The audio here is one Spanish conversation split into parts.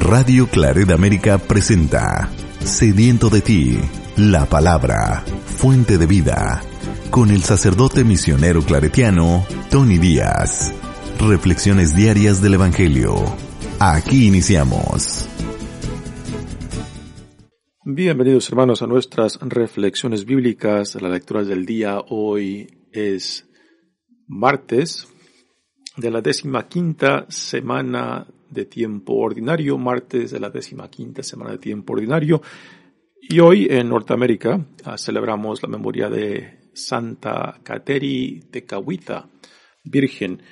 Radio Claret América presenta Sediento de ti, la palabra, fuente de vida, con el sacerdote misionero claretiano Tony Díaz. Reflexiones diarias del Evangelio. Aquí iniciamos. Bienvenidos hermanos a nuestras reflexiones bíblicas. La lectura del día hoy es martes de la décima quinta semana de tiempo ordinario, martes de la décima quinta semana de tiempo ordinario. Y hoy en Norteamérica ah, celebramos la memoria de Santa Cateri Tecahuita, Virgen.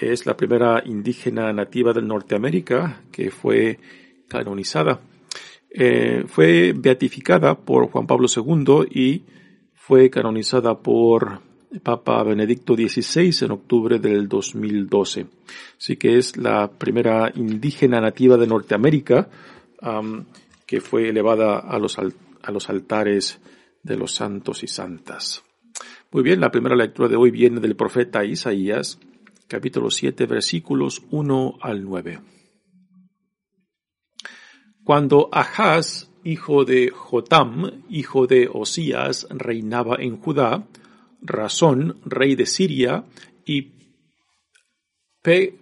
Es la primera indígena nativa de Norteamérica que fue canonizada. Eh, fue beatificada por Juan Pablo II y fue canonizada por Papa Benedicto XVI en octubre del 2012. Así que es la primera indígena nativa de Norteamérica que fue elevada a los, a los altares de los santos y santas. Muy bien, la primera lectura de hoy viene del profeta Isaías, capítulo 7, versículos 1 al 9. Cuando Ahaz, hijo de Jotam, hijo de Osías, reinaba en Judá, Razón, rey de Siria, y Pe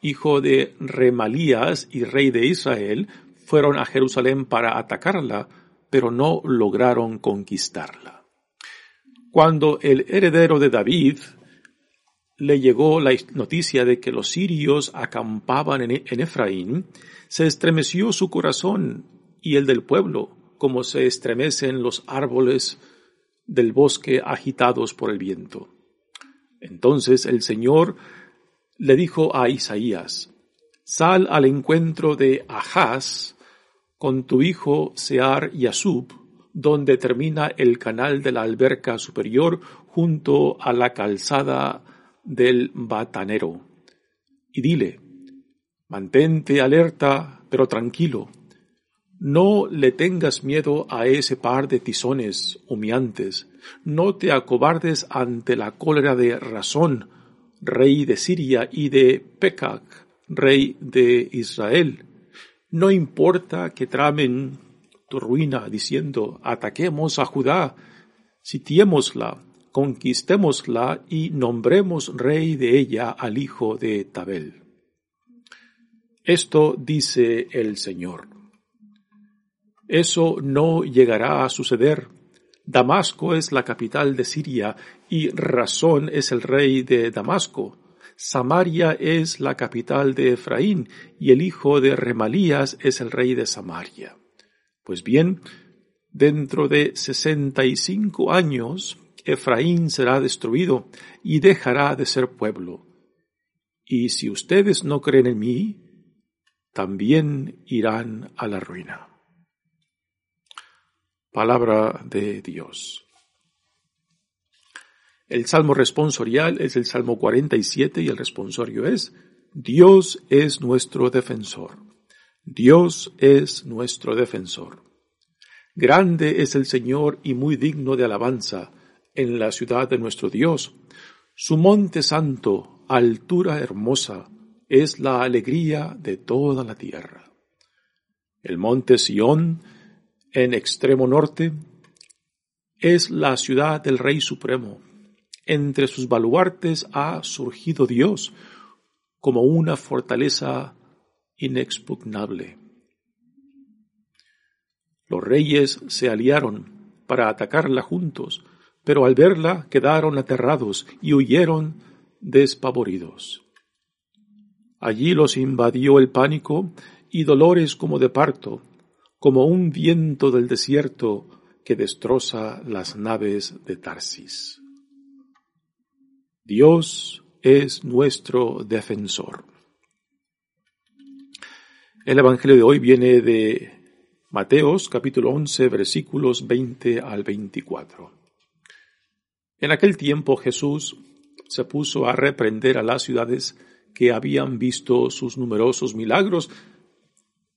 hijo de Remalías y rey de Israel, fueron a Jerusalén para atacarla, pero no lograron conquistarla. Cuando el heredero de David le llegó la noticia de que los sirios acampaban en, en Efraín, se estremeció su corazón y el del pueblo, como se estremecen los árboles del bosque agitados por el viento. Entonces el Señor le dijo a Isaías, Sal al encuentro de Ahaz con tu hijo Sear Yasub, donde termina el canal de la alberca superior junto a la calzada del batanero. Y dile, mantente alerta pero tranquilo, no le tengas miedo a ese par de tizones humeantes, no te acobardes ante la cólera de Razón, rey de Siria, y de Pecac, rey de Israel. No importa que tramen tu ruina diciendo, ataquemos a Judá, sitiémosla, conquistémosla y nombremos rey de ella al hijo de Tabel. Esto dice el Señor. Eso no llegará a suceder. Damasco es la capital de Siria y Razón es el rey de Damasco. Samaria es la capital de Efraín y el hijo de Remalías es el rey de Samaria. Pues bien, dentro de sesenta y cinco años Efraín será destruido y dejará de ser pueblo. Y si ustedes no creen en mí, también irán a la ruina. Palabra de Dios. El salmo responsorial es el salmo 47 y el responsorio es Dios es nuestro defensor. Dios es nuestro defensor. Grande es el Señor y muy digno de alabanza en la ciudad de nuestro Dios. Su monte santo, altura hermosa, es la alegría de toda la tierra. El monte Sión en extremo norte, es la ciudad del Rey Supremo. Entre sus baluartes ha surgido Dios como una fortaleza inexpugnable. Los reyes se aliaron para atacarla juntos, pero al verla quedaron aterrados y huyeron despavoridos. Allí los invadió el pánico y dolores como de parto, como un viento del desierto que destroza las naves de Tarsis. Dios es nuestro defensor. El Evangelio de hoy viene de Mateos capítulo 11 versículos 20 al 24. En aquel tiempo Jesús se puso a reprender a las ciudades que habían visto sus numerosos milagros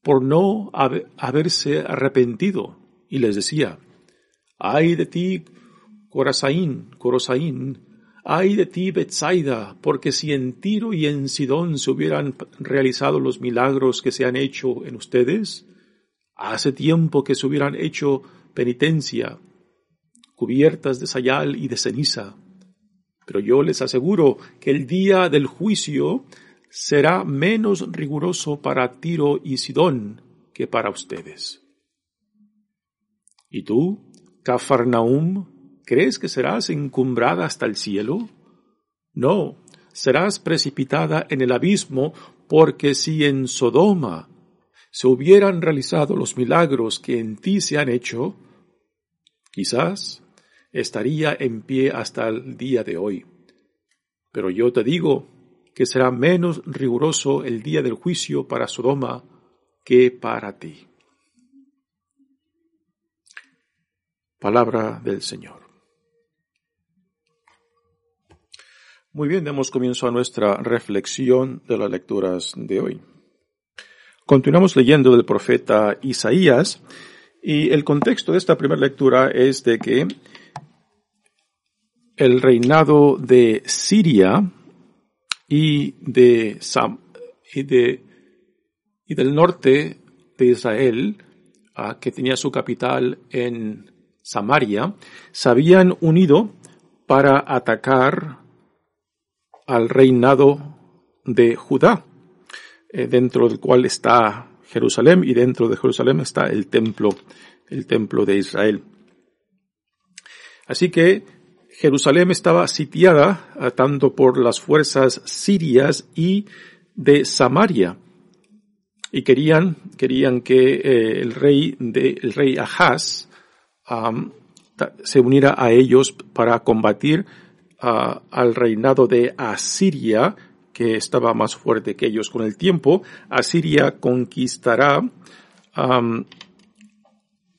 por no haberse arrepentido, y les decía, ay de ti, Corazaín, Corosaín, Ay de ti, Betsaida, porque si en Tiro y en Sidón se hubieran realizado los milagros que se han hecho en ustedes, hace tiempo que se hubieran hecho penitencia, cubiertas de sayal y de ceniza. Pero yo les aseguro que el día del juicio será menos riguroso para Tiro y Sidón que para ustedes. ¿Y tú, Cafarnaum, crees que serás encumbrada hasta el cielo? No, serás precipitada en el abismo, porque si en Sodoma se hubieran realizado los milagros que en ti se han hecho, quizás estaría en pie hasta el día de hoy. Pero yo te digo que será menos riguroso el día del juicio para Sodoma que para ti. Palabra del Señor. Muy bien, demos comienzo a nuestra reflexión de las lecturas de hoy. Continuamos leyendo del profeta Isaías y el contexto de esta primera lectura es de que el reinado de Siria y de, y de y del norte de Israel, ah, que tenía su capital en Samaria, se habían unido para atacar al reinado de Judá, eh, dentro del cual está Jerusalén y dentro de Jerusalén está el templo, el templo de Israel. Así que Jerusalén estaba sitiada tanto por las fuerzas sirias y de Samaria y querían, querían que eh, el rey de, el rey Ahaz se uniera a ellos para combatir al reinado de Asiria, que estaba más fuerte que ellos. Con el tiempo, Asiria conquistará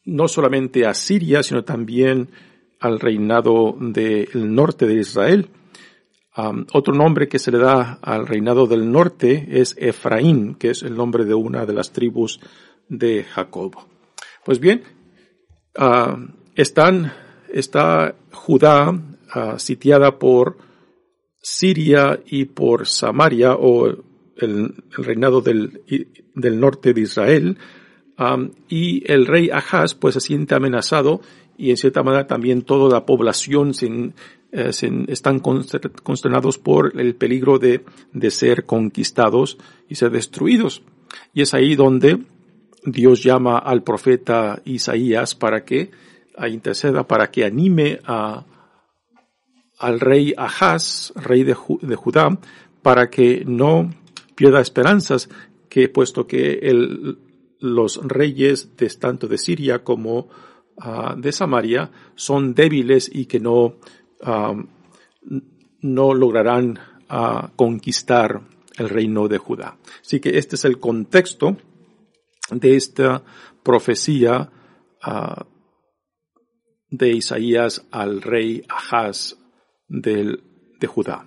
no solamente a Siria, sino también al reinado del norte de Israel otro nombre que se le da al reinado del norte es Efraín, que es el nombre de una de las tribus de Jacob. Pues bien, están, está Judá sitiada por Siria y por Samaria o el, reinado del, del, norte de Israel y el rey Ahaz pues se siente amenazado y en cierta manera también toda la población sin, eh, están consternados por el peligro de, de ser conquistados y ser destruidos. Y es ahí donde Dios llama al profeta Isaías para que interceda, para que anime a, al rey Ahaz, rey de, de, Judá, para que no pierda esperanzas, que puesto que el, los reyes de tanto de Siria como ah, de Samaria son débiles y que no Um, no lograrán uh, conquistar el reino de Judá. Así que este es el contexto de esta profecía uh, de Isaías al rey Ahaz de Judá.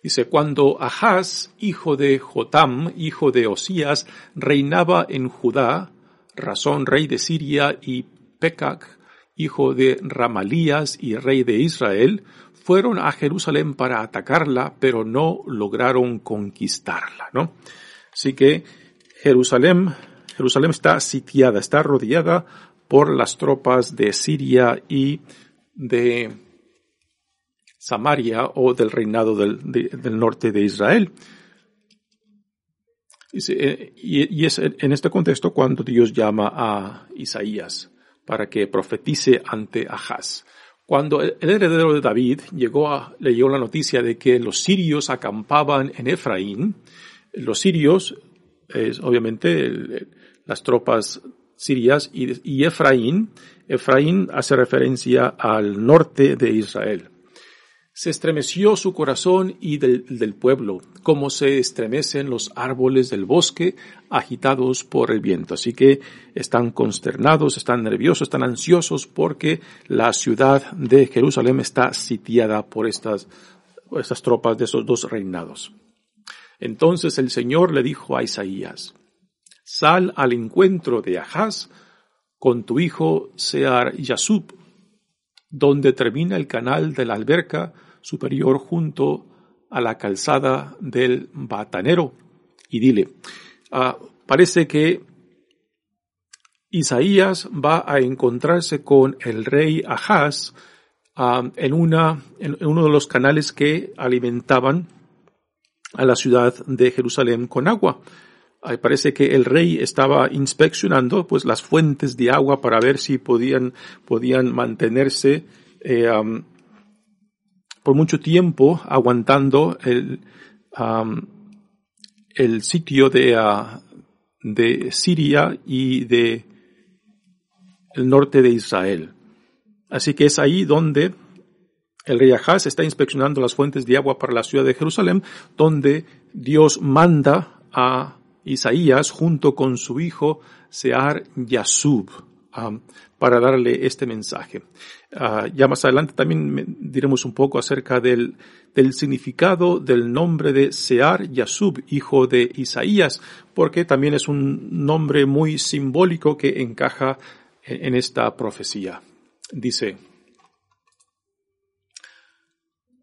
Dice, cuando Ahaz, hijo de Jotam, hijo de Osías, reinaba en Judá, Razón, rey de Siria, y Pecac, hijo de Ramalías y rey de Israel, fueron a Jerusalén para atacarla, pero no lograron conquistarla, ¿no? Así que Jerusalén, Jerusalén está sitiada, está rodeada por las tropas de Siria y de Samaria o del reinado del, del norte de Israel. Y es en este contexto cuando Dios llama a Isaías para que profetice ante Ahaz. Cuando el heredero de David llegó a, leyó la noticia de que los sirios acampaban en Efraín, los sirios, es obviamente las tropas sirias y, y Efraín, Efraín hace referencia al norte de Israel. Se estremeció su corazón y del, pueblo, como se estremecen los árboles del bosque agitados por el viento. Así que están consternados, están nerviosos, están ansiosos porque la ciudad de Jerusalén está sitiada por estas, por estas tropas de esos dos reinados. Entonces el Señor le dijo a Isaías, sal al encuentro de Ahaz con tu hijo Sear Yasub, donde termina el canal de la alberca, superior junto a la calzada del batanero y dile, ah, parece que Isaías va a encontrarse con el rey Ahaz ah, en, una, en uno de los canales que alimentaban a la ciudad de Jerusalén con agua. parece que el rey estaba inspeccionando pues las fuentes de agua para ver si podían, podían mantenerse eh, por mucho tiempo aguantando el, el sitio de, ah, de Siria y de el norte de Israel. Así que es ahí donde el rey Ahaz está inspeccionando las fuentes de agua para la ciudad de Jerusalén, donde Dios manda a Isaías junto con su hijo Sear Yasub um, para darle este mensaje. Uh, ya más adelante también diremos un poco acerca del, significado del nombre de Sear Yasub, hijo de Isaías, porque también es un nombre muy simbólico que encaja en esta profecía. Dice,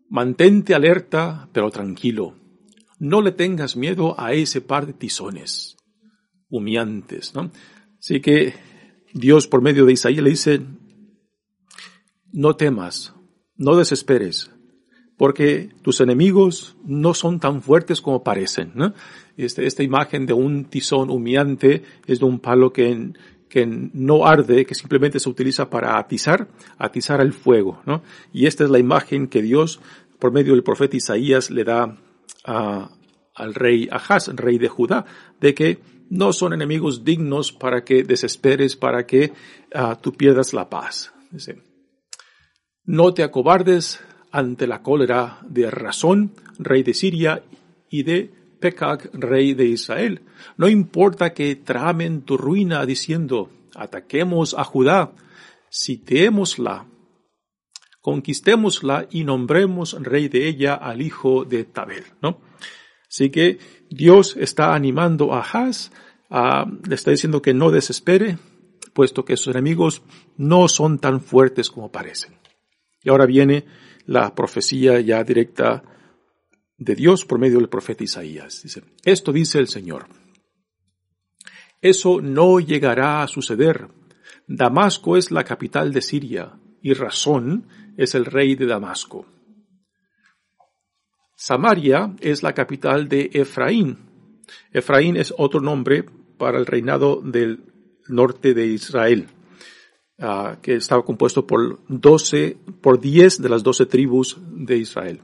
Mantente alerta, pero tranquilo. No le tengas miedo a ese par de tizones humeantes, ¿no? Así que Dios por medio de Isaías le dice, no temas, no desesperes, porque tus enemigos no son tan fuertes como parecen. Este, esta imagen de un tizón humeante es de un palo que, que no arde, que simplemente se utiliza para atizar, atizar el fuego. Y esta es la imagen que Dios, por medio del profeta Isaías, le da al rey Ahaz, rey de Judá, de que no son enemigos dignos para que desesperes, para que uh, tú pierdas la paz. No te acobardes ante la cólera de Razón, rey de Siria, y de Pekag, rey de Israel. No importa que tramen tu ruina diciendo, ataquemos a Judá, citémosla, conquistémosla y nombremos rey de ella al hijo de Tabel, ¿no? Así que Dios está animando a Haz, le está diciendo que no desespere, puesto que sus enemigos no son tan fuertes como parecen. Y ahora viene la profecía ya directa de Dios por medio del profeta Isaías. Dice, esto dice el Señor. Eso no llegará a suceder. Damasco es la capital de Siria y Razón es el rey de Damasco. Samaria es la capital de Efraín. Efraín es otro nombre para el reinado del norte de Israel, ah, que estaba compuesto por doce, por diez de las doce tribus de Israel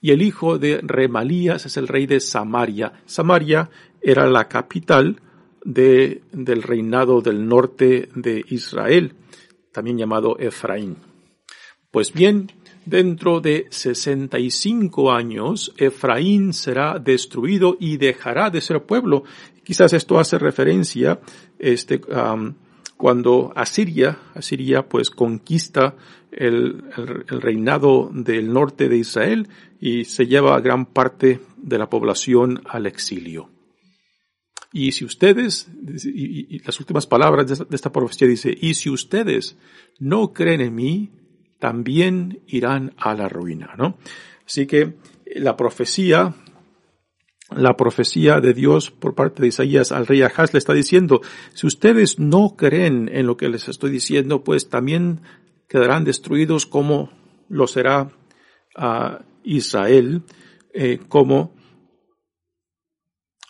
y el hijo de Remalías es el rey de Samaria. Samaria era la capital de, del reinado del norte de Israel, también llamado Efraín. Pues bien, dentro de 65 años, Efraín será destruido y dejará de ser pueblo. Quizás esto hace referencia, este, cuando Asiria, Asiria pues conquista el, el, reinado del norte de Israel y se lleva a gran parte de la población al exilio. Y si ustedes, y, las últimas palabras de esta, de esta profecía dice, y si ustedes no creen en mí, también irán a la ruina, ¿no? Así que la profecía la profecía de Dios por parte de Isaías al rey Ahaz le está diciendo, si ustedes no creen en lo que les estoy diciendo, pues también quedarán destruidos como lo será a Israel, eh, como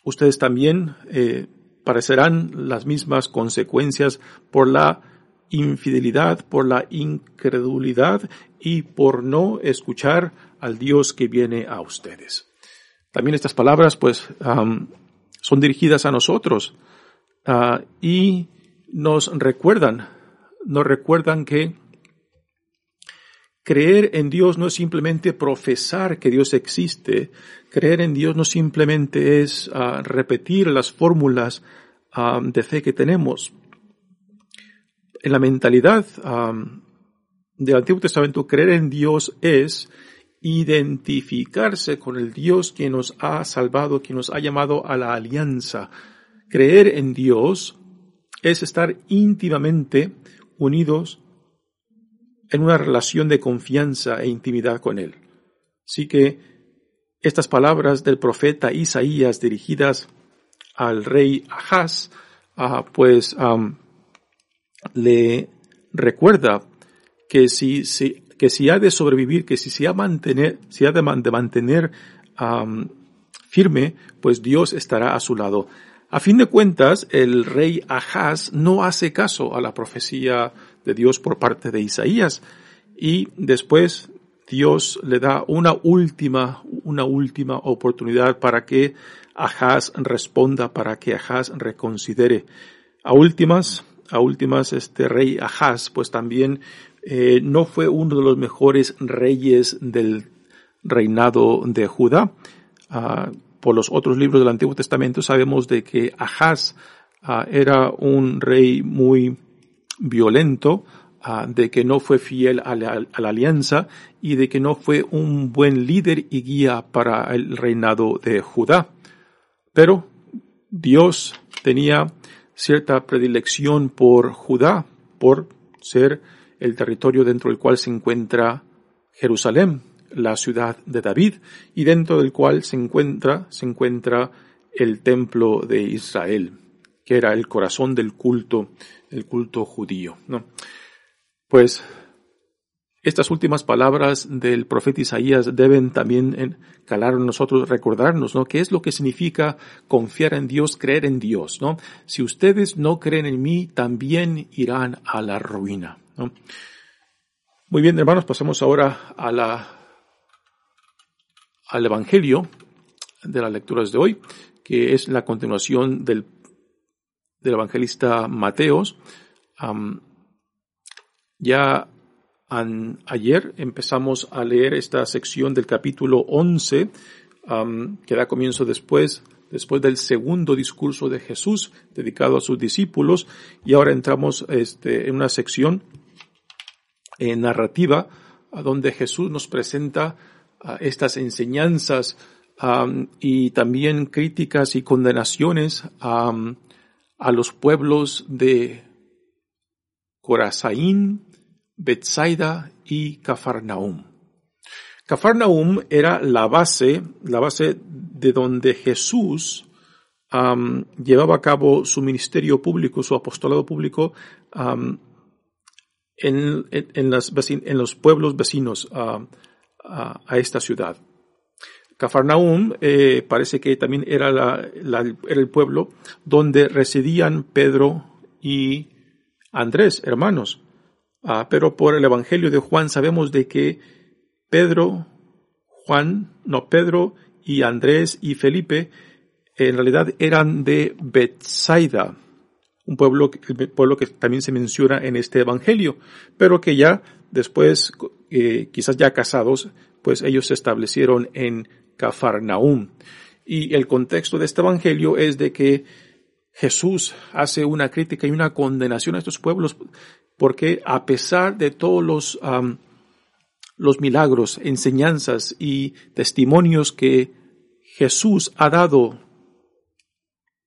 ustedes también eh, parecerán las mismas consecuencias por la infidelidad, por la incredulidad y por no escuchar al Dios que viene a ustedes. También estas palabras pues son dirigidas a nosotros ah, y nos recuerdan, nos recuerdan que creer en Dios no es simplemente profesar que Dios existe, creer en Dios no simplemente es ah, repetir las fórmulas de fe que tenemos. En la mentalidad del Antiguo Testamento, creer en Dios es identificarse con el Dios que nos ha salvado, que nos ha llamado a la alianza. Creer en Dios es estar íntimamente unidos en una relación de confianza e intimidad con Él. Así que estas palabras del profeta Isaías dirigidas al rey Ahaz, ah, pues le recuerda que si, que si ha de sobrevivir, que si se ha, mantener, si ha de, mantener firme, pues Dios estará a su lado. A fin de cuentas, el rey Ahaz no hace caso a la profecía de Dios por parte de Isaías y después Dios le da una última, una última oportunidad para que Ahaz responda, para que Ahaz reconsidere. A últimas, a últimas, este rey Ahaz, pues también eh, no fue uno de los mejores reyes del reinado de Judá. Ah, por los otros libros del Antiguo Testamento sabemos de que Ahaz ah, era un rey muy violento, ah, de que no fue fiel a la, alianza y de que no fue un buen líder y guía para el reinado de Judá. Pero Dios tenía cierta predilección por Judá, por ser el territorio dentro del cual se encuentra Jerusalén la ciudad de David y dentro del cual se encuentra, se encuentra el templo de Israel, que era el corazón del culto, el culto judío, ¿no? Pues estas últimas palabras del profeta Isaías deben también calar en nosotros, recordarnos, ¿no? ¿Qué es lo que significa confiar en Dios, creer en Dios, ¿no? Si ustedes no creen en mí, también irán a la ruina, ¿no? Muy bien, hermanos, pasemos ahora a la al Evangelio de las lecturas de hoy, que es la continuación del, del evangelista Mateos. ya ayer empezamos a leer esta sección del capítulo 11, que da comienzo después, después del segundo discurso de Jesús dedicado a sus discípulos, y ahora entramos este, en una sección eh, narrativa donde Jesús nos presenta estas enseñanzas y también críticas y condenaciones a los pueblos de Corazaín, Bethsaida y Cafarnaum. Cafarnaum era la base, la base de donde Jesús llevaba a cabo su ministerio público, su apostolado público en, en, los pueblos vecinos a, esta ciudad. Cafarnaum eh, parece que también era, el pueblo donde residían Pedro y Andrés, hermanos. Ah, pero por el Evangelio de Juan sabemos de que Pedro, Juan, no Pedro y Andrés y Felipe en realidad eran de Bethsaida, un pueblo, pueblo que también se menciona en este Evangelio, pero que ya después, eh, quizás ya casados, pues ellos se establecieron en Cafarnaum. Y el contexto de este Evangelio es de que Jesús hace una crítica y una condenación a estos pueblos porque a pesar de todos los, los milagros, enseñanzas y testimonios que Jesús ha dado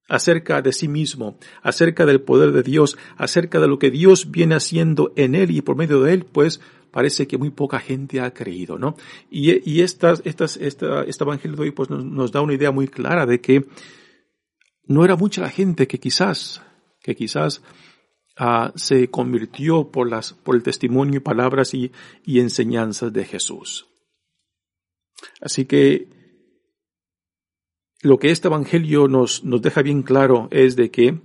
acerca de sí mismo, acerca del poder de Dios, acerca de lo que Dios viene haciendo en él y por medio de él, pues parece que muy poca gente ha creído, ¿no? Y, y estas, estas, esta, este evangelio de hoy pues nos, da una idea muy clara de que no era mucha la gente que quizás, que quizás ah, se convirtió por las, por el testimonio y palabras y, y enseñanzas de Jesús. Así que lo que este Evangelio nos, nos deja bien claro es de que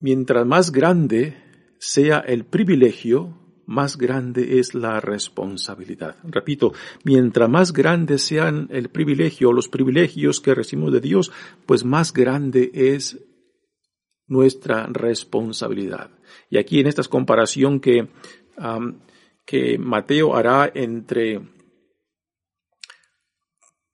mientras más grande sea el privilegio, más grande es la responsabilidad. Repito, mientras más grande sean el privilegio los privilegios que recibimos de Dios, pues más grande es nuestra responsabilidad. Y aquí en esta comparación que, que Mateo hará entre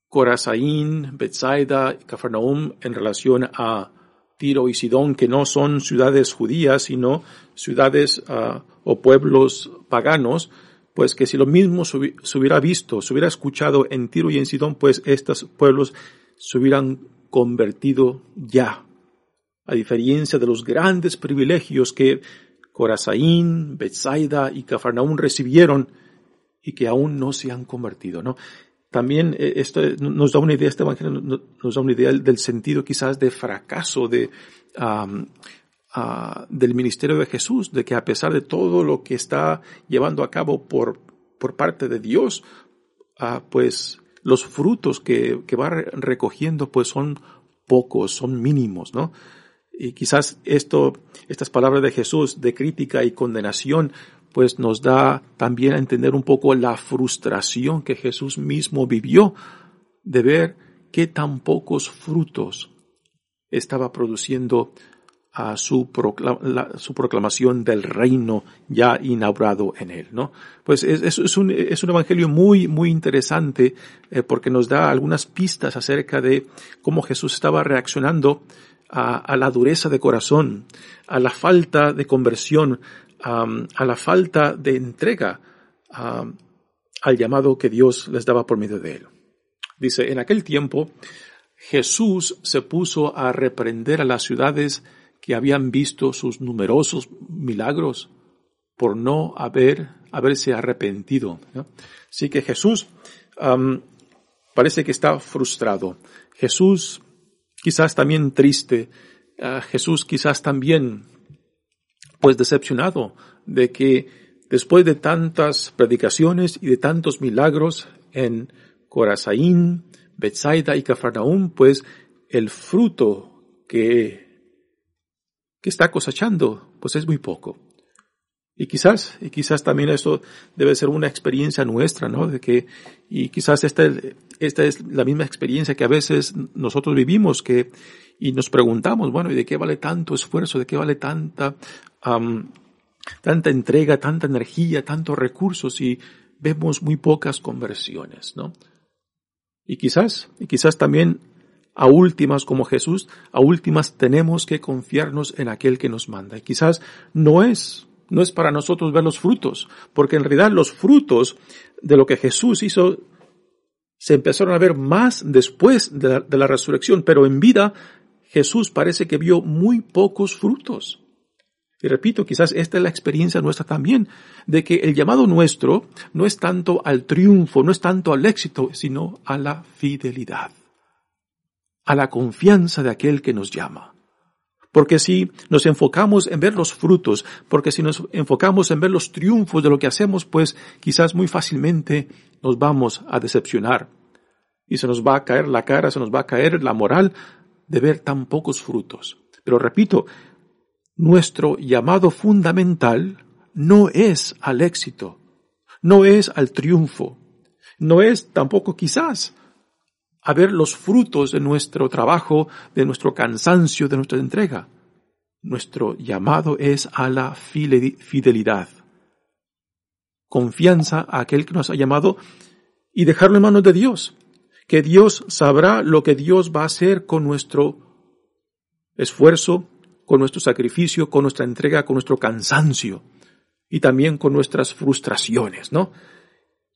Corazaín, Bethsaida, Cafarnaum en relación a Tiro y Sidón, que no son ciudades judías, sino ciudades ah, o pueblos paganos, pues que si lo mismo se hubiera visto, se hubiera escuchado en Tiro y en Sidón, pues estos pueblos se hubieran convertido ya. A diferencia de los grandes privilegios que Corazaín, Bethsaida y Cafarnaum recibieron, y que aún no se han convertido, ¿no? También eh, esto nos da una idea, este evangelio nos da una idea del sentido quizás de fracaso de, del ministerio de Jesús, de que a pesar de todo lo que está llevando a cabo por, por parte de Dios, ah, pues los frutos que, que va recogiendo pues son pocos, son mínimos, ¿no? Y quizás esto, estas palabras de Jesús de crítica y condenación, pues nos da también a entender un poco la frustración que Jesús mismo vivió de ver que tan pocos frutos estaba produciendo a su, proclamación del reino ya inaugurado en él, ¿no? Pues es, es, un, es un evangelio muy, muy interesante eh, porque nos da algunas pistas acerca de cómo Jesús estaba reaccionando a, la dureza de corazón, a la falta de conversión, a la falta de entrega al llamado que Dios les daba por medio de él. Dice, en aquel tiempo Jesús se puso a reprender a las ciudades que habían visto sus numerosos milagros por no haber, haberse arrepentido. Así que Jesús parece que está frustrado. Jesús quizás también triste. Jesús quizás también pues decepcionado de que después de tantas predicaciones y de tantos milagros en Corazaín, Bethsaida y Cafarnaúm, pues el fruto que que está cosechando, pues es muy poco. Y quizás, y quizás también eso debe ser una experiencia nuestra, ¿no? De que, y quizás esta, esta es la misma experiencia que a veces nosotros vivimos, que, y nos preguntamos, bueno, ¿y de qué vale tanto esfuerzo? ¿De qué vale tanta, tanta entrega, tanta energía, tantos recursos? Y vemos muy pocas conversiones, ¿no? Y quizás, y quizás también a últimas como Jesús, a últimas tenemos que confiarnos en aquel que nos manda. Y quizás no es, no es para nosotros ver los frutos, porque en realidad los frutos de lo que Jesús hizo se empezaron a ver más después de la, resurrección, pero en vida Jesús parece que vio muy pocos frutos. Y repito, quizás esta es la experiencia nuestra también, de que el llamado nuestro no es tanto al triunfo, no es tanto al éxito, sino a la fidelidad a la confianza de aquel que nos llama. Porque si nos enfocamos en ver los frutos, porque si nos enfocamos en ver los triunfos de lo que hacemos, pues quizás muy fácilmente nos vamos a decepcionar. Y se nos va a caer la cara, se nos va a caer la moral de ver tan pocos frutos. Pero repito, nuestro llamado fundamental no es al éxito, no es al triunfo, no es tampoco quizás a ver los frutos de nuestro trabajo, de nuestro cansancio, de nuestra entrega. Nuestro llamado es a la fidelidad. Confianza a aquel que nos ha llamado y dejarlo en manos de Dios. Que Dios sabrá lo que Dios va a hacer con nuestro esfuerzo, con nuestro sacrificio, con nuestra entrega, con nuestro cansancio y también con nuestras frustraciones, ¿no?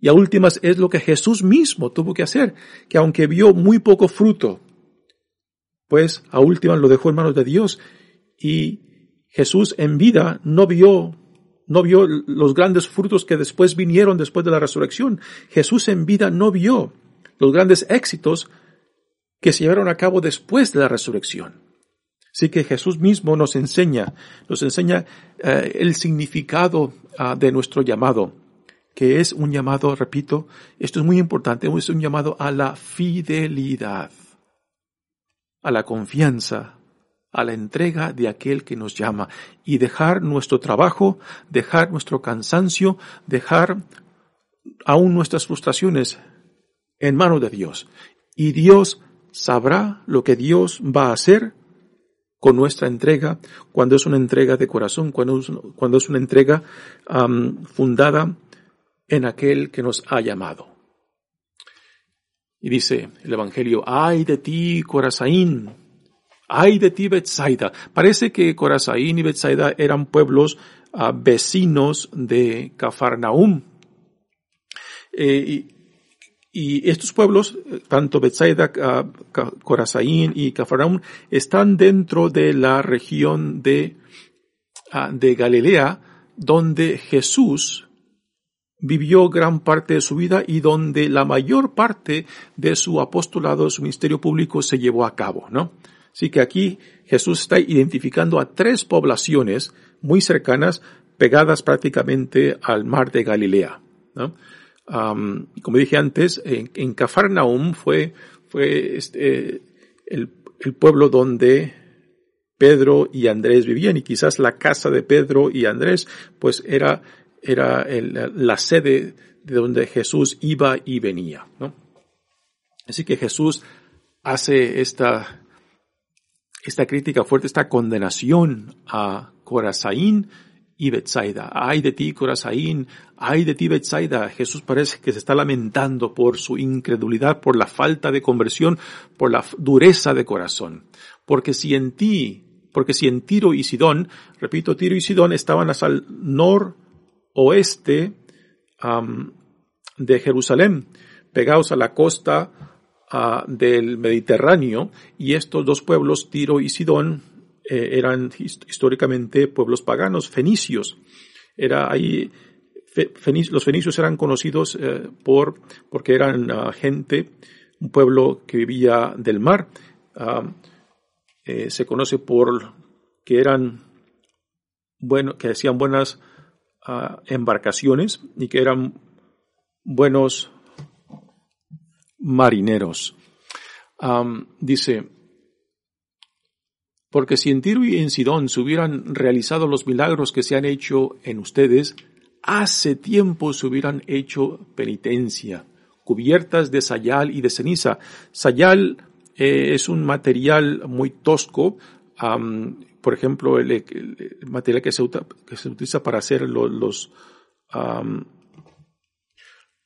Y a últimas es lo que Jesús mismo tuvo que hacer, que aunque vio muy poco fruto, pues a últimas lo dejó en manos de Dios. Y Jesús en vida no vio, no vio los grandes frutos que después vinieron después de la resurrección. Jesús en vida no vio los grandes éxitos que se llevaron a cabo después de la resurrección. Así que Jesús mismo nos enseña, nos enseña eh, el significado ah, de nuestro llamado que es un llamado, repito, esto es muy importante, es un llamado a la fidelidad, a la confianza, a la entrega de aquel que nos llama y dejar nuestro trabajo, dejar nuestro cansancio, dejar aún nuestras frustraciones en manos de Dios. Y Dios sabrá lo que Dios va a hacer con nuestra entrega, cuando es una entrega de corazón, cuando es, cuando es una entrega fundada en aquel que nos ha llamado. Y dice el Evangelio, ay de ti, Corazaín, ay de ti, Betsaida. Parece que Corazaín y Betsaida eran pueblos ah, vecinos de Cafarnaum. Eh, y, estos pueblos, tanto Betsaida, uh, Corazaín y Cafarnaum, están dentro de la región de, ah, de Galilea, donde Jesús vivió gran parte de su vida y donde la mayor parte de su apostolado, su ministerio público se llevó a cabo, ¿no? Así que aquí Jesús está identificando a tres poblaciones muy cercanas, pegadas prácticamente al mar de Galilea, ¿no? como dije antes, en, en Cafarnaum fue, fue este, el, el pueblo donde Pedro y Andrés vivían y quizás la casa de Pedro y Andrés pues era era la sede de donde Jesús iba y venía, ¿no? Así que Jesús hace esta, esta crítica fuerte, esta condenación a Corazaín y Betsaida. Ay de ti, Corazaín, ay de ti, Betsaida. Jesús parece que se está lamentando por su incredulidad, por la falta de conversión, por la dureza de corazón. Porque si en ti, porque si en Tiro y Sidón, repito, Tiro y Sidón estaban al norte oeste de Jerusalén, pegados a la costa ah, del Mediterráneo, y estos dos pueblos, Tiro y Sidón, eh, eran históricamente pueblos paganos, fenicios. Era ahí, los fenicios eran conocidos eh, por, porque eran ah, gente, un pueblo que vivía del mar. Eh, se conoce por que eran bueno, que hacían buenas embarcaciones y que eran buenos marineros. dice, porque si en Tiro y en Sidón se hubieran realizado los milagros que se han hecho en ustedes, hace tiempo se hubieran hecho penitencia, cubiertas de sayal y de ceniza. Sayal eh, es un material muy tosco, por ejemplo, el, material que se, que se, utiliza para hacer los, los,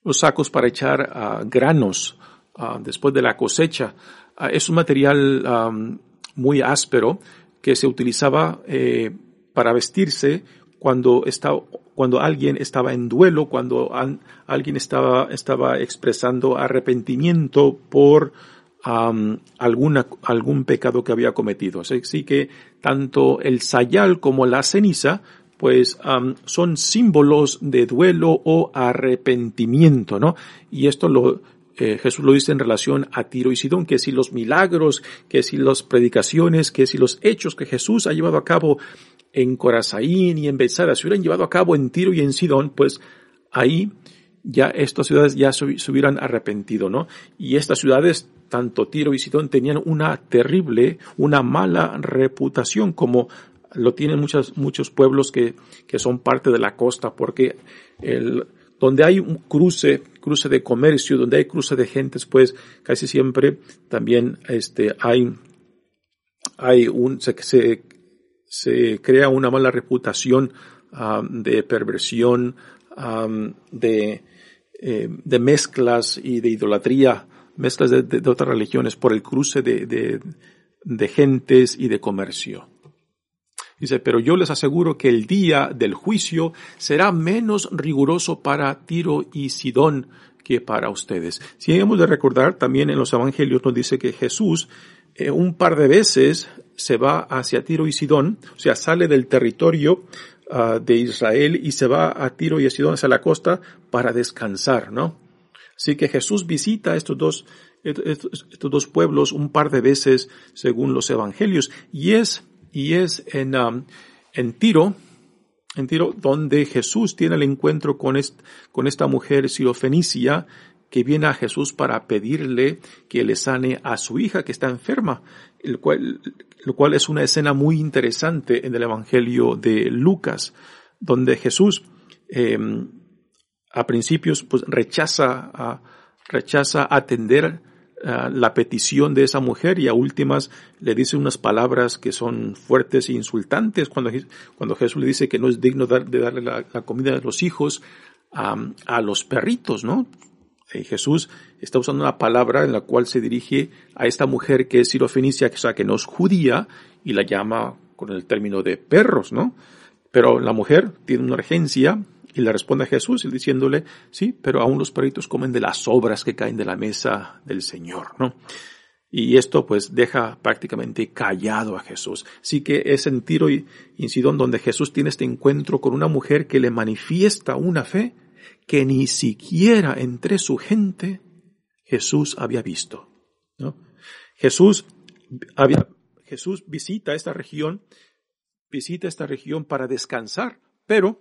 los sacos para echar uh, granos uh, después de la cosecha, uh, es un material muy áspero que se utilizaba eh, para vestirse cuando, estaba, cuando alguien estaba en duelo, cuando an, alguien estaba, estaba expresando arrepentimiento por alguna, algún pecado que había cometido. Así que tanto el sayal como la ceniza pues son símbolos de duelo o arrepentimiento, ¿no? Y esto lo, eh, Jesús lo dice en relación a Tiro y Sidón, que si los milagros, que si las predicaciones, que si los hechos que Jesús ha llevado a cabo en Corazaín y en Bethsaida se hubieran llevado a cabo en Tiro y en Sidón, pues ahí ya estas ciudades ya se, hubieran arrepentido, ¿no? Y estas ciudades, tanto Tiro y Sidón, tenían una terrible, una mala reputación, como lo tienen muchos, pueblos que, que son parte de la costa, porque el, donde hay un cruce, cruce de comercio, donde hay cruce de gentes, pues casi siempre también este, hay, hay un, se, se, crea una mala reputación de perversión, de, eh, de mezclas y de idolatría, mezclas de, otras religiones por el cruce de, de, gentes y de comercio. Dice, pero yo les aseguro que el día del juicio será menos riguroso para Tiro y Sidón que para ustedes. Si hemos de recordar, también en los evangelios nos dice que Jesús eh, un par de veces se va hacia Tiro y Sidón, o sea, sale del territorio Ah, de Israel y se va a Tiro y a Sidón hacia la costa para descansar, ¿no? Así que Jesús visita estos dos, estos, dos pueblos un par de veces según los evangelios y es, y es en, um, en Tiro, en Tiro, donde Jesús tiene el encuentro con, con esta mujer sirofenicia que viene a Jesús para pedirle que le sane a su hija que está enferma, el cual, lo cual es una escena muy interesante en el Evangelio de Lucas, donde Jesús eh, a principios pues rechaza, rechaza atender la petición de esa mujer y a últimas le dice unas palabras que son fuertes e insultantes cuando, cuando Jesús le dice que no es digno de darle la, comida de los hijos a los perritos, ¿no? Eh, Jesús está usando una palabra en la cual se dirige a esta mujer que es sirofenicia, o sea, que no es judía, y la llama con el término de perros, ¿no? Pero la mujer tiene una urgencia y le responde a Jesús diciéndole, sí, pero aún los perritos comen de las obras que caen de la mesa del Señor, ¿no? Y esto pues deja prácticamente callado a Jesús. Así que es en Tiro y Sidón donde Jesús tiene este encuentro con una mujer que le manifiesta una fe que ni siquiera entre su gente Jesús había visto. ¿no? Jesús había, Jesús visita esta región, visita esta región para descansar, pero,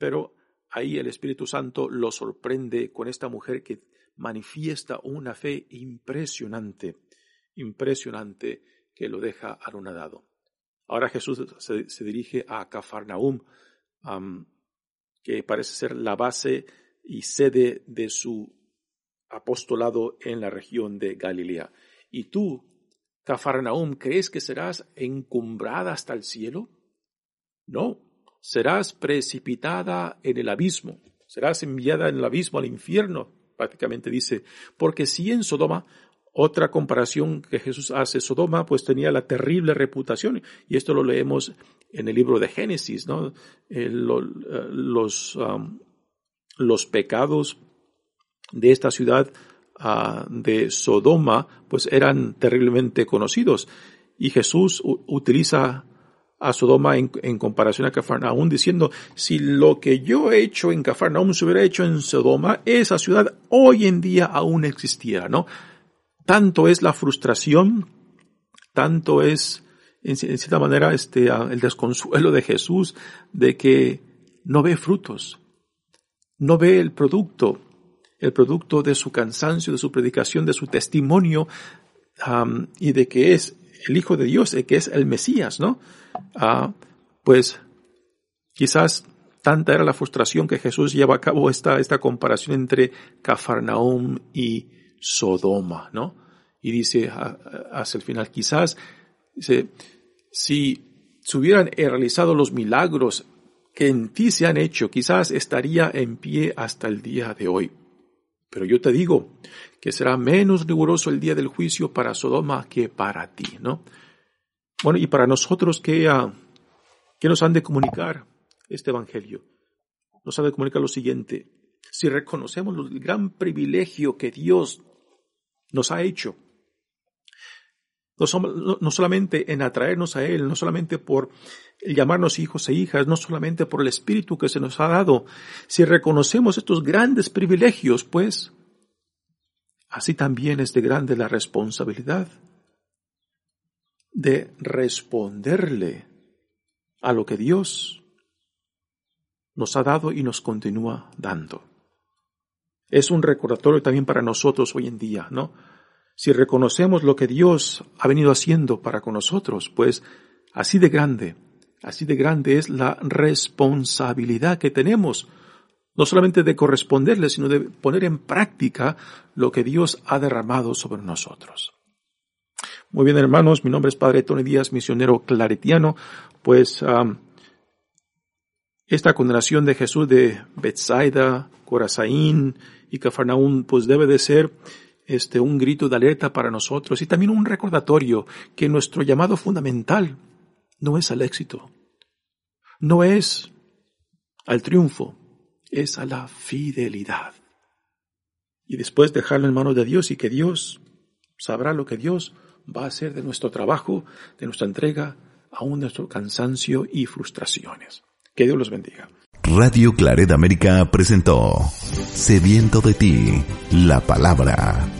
pero ahí el Espíritu Santo lo sorprende con esta mujer que manifiesta una fe impresionante, impresionante que lo deja anonadado. Ahora Jesús se, dirige a Cafarnaum, que parece ser la base y sede de su apostolado en la región de Galilea. ¿Y tú, Cafarnaum, crees que serás encumbrada hasta el cielo? No, serás precipitada en el abismo, serás enviada en el abismo al infierno, prácticamente dice, porque si en Sodoma otra comparación que Jesús hace, Sodoma pues tenía la terrible reputación, y esto lo leemos en el libro de Génesis, ¿no? Eh, los, los pecados de esta ciudad ah, de Sodoma pues eran terriblemente conocidos, y Jesús utiliza a Sodoma en, en, comparación a Cafarnaún, diciendo, si lo que yo he hecho en Cafarnaún se hubiera hecho en Sodoma, esa ciudad hoy en día aún existiera, ¿no? tanto es la frustración, tanto es, en, cierta manera, este, el desconsuelo de Jesús de que no ve frutos, no ve el producto, el producto de su cansancio, de su predicación, de su testimonio, y de que es el Hijo de Dios, de que es el Mesías, ¿no? Ah, pues quizás tanta era la frustración que Jesús lleva a cabo esta, esta comparación entre Cafarnaum y Sodoma, ¿no? Y dice hacia el final, quizás, dice, si se hubieran realizado los milagros que en ti se han hecho, quizás estaría en pie hasta el día de hoy. Pero yo te digo que será menos riguroso el día del juicio para Sodoma que para ti, ¿no? Bueno, y para nosotros, ¿qué, uh, ¿qué nos han de comunicar este Evangelio? Nos han de comunicar lo siguiente. Si reconocemos el gran privilegio que Dios nos ha hecho. No, solamente en atraernos a Él, no solamente por llamarnos hijos e hijas, no solamente por el Espíritu que se nos ha dado. Si reconocemos estos grandes privilegios, pues, así también es de grande la responsabilidad de responderle a lo que Dios nos ha dado y nos continúa dando es un recordatorio también para nosotros hoy en día, ¿no? Si reconocemos lo que Dios ha venido haciendo para con nosotros, pues así de grande, así de grande es la responsabilidad que tenemos, no solamente de corresponderle, sino de poner en práctica lo que Dios ha derramado sobre nosotros. Muy bien, hermanos, mi nombre es Padre Tony Díaz, misionero claretiano, pues esta condenación de Jesús de Bethsaida, Corazaín, y Cafarnaún pues debe de ser este, un grito de alerta para nosotros y también un recordatorio que nuestro llamado fundamental no es al éxito, no es al triunfo, es a la fidelidad. Y después dejarlo en manos de Dios y que Dios sabrá lo que Dios va a hacer de nuestro trabajo, de nuestra entrega, aún de nuestro cansancio y frustraciones. Que Dios los bendiga. Radio Claret América presentó Sediento de ti, la palabra.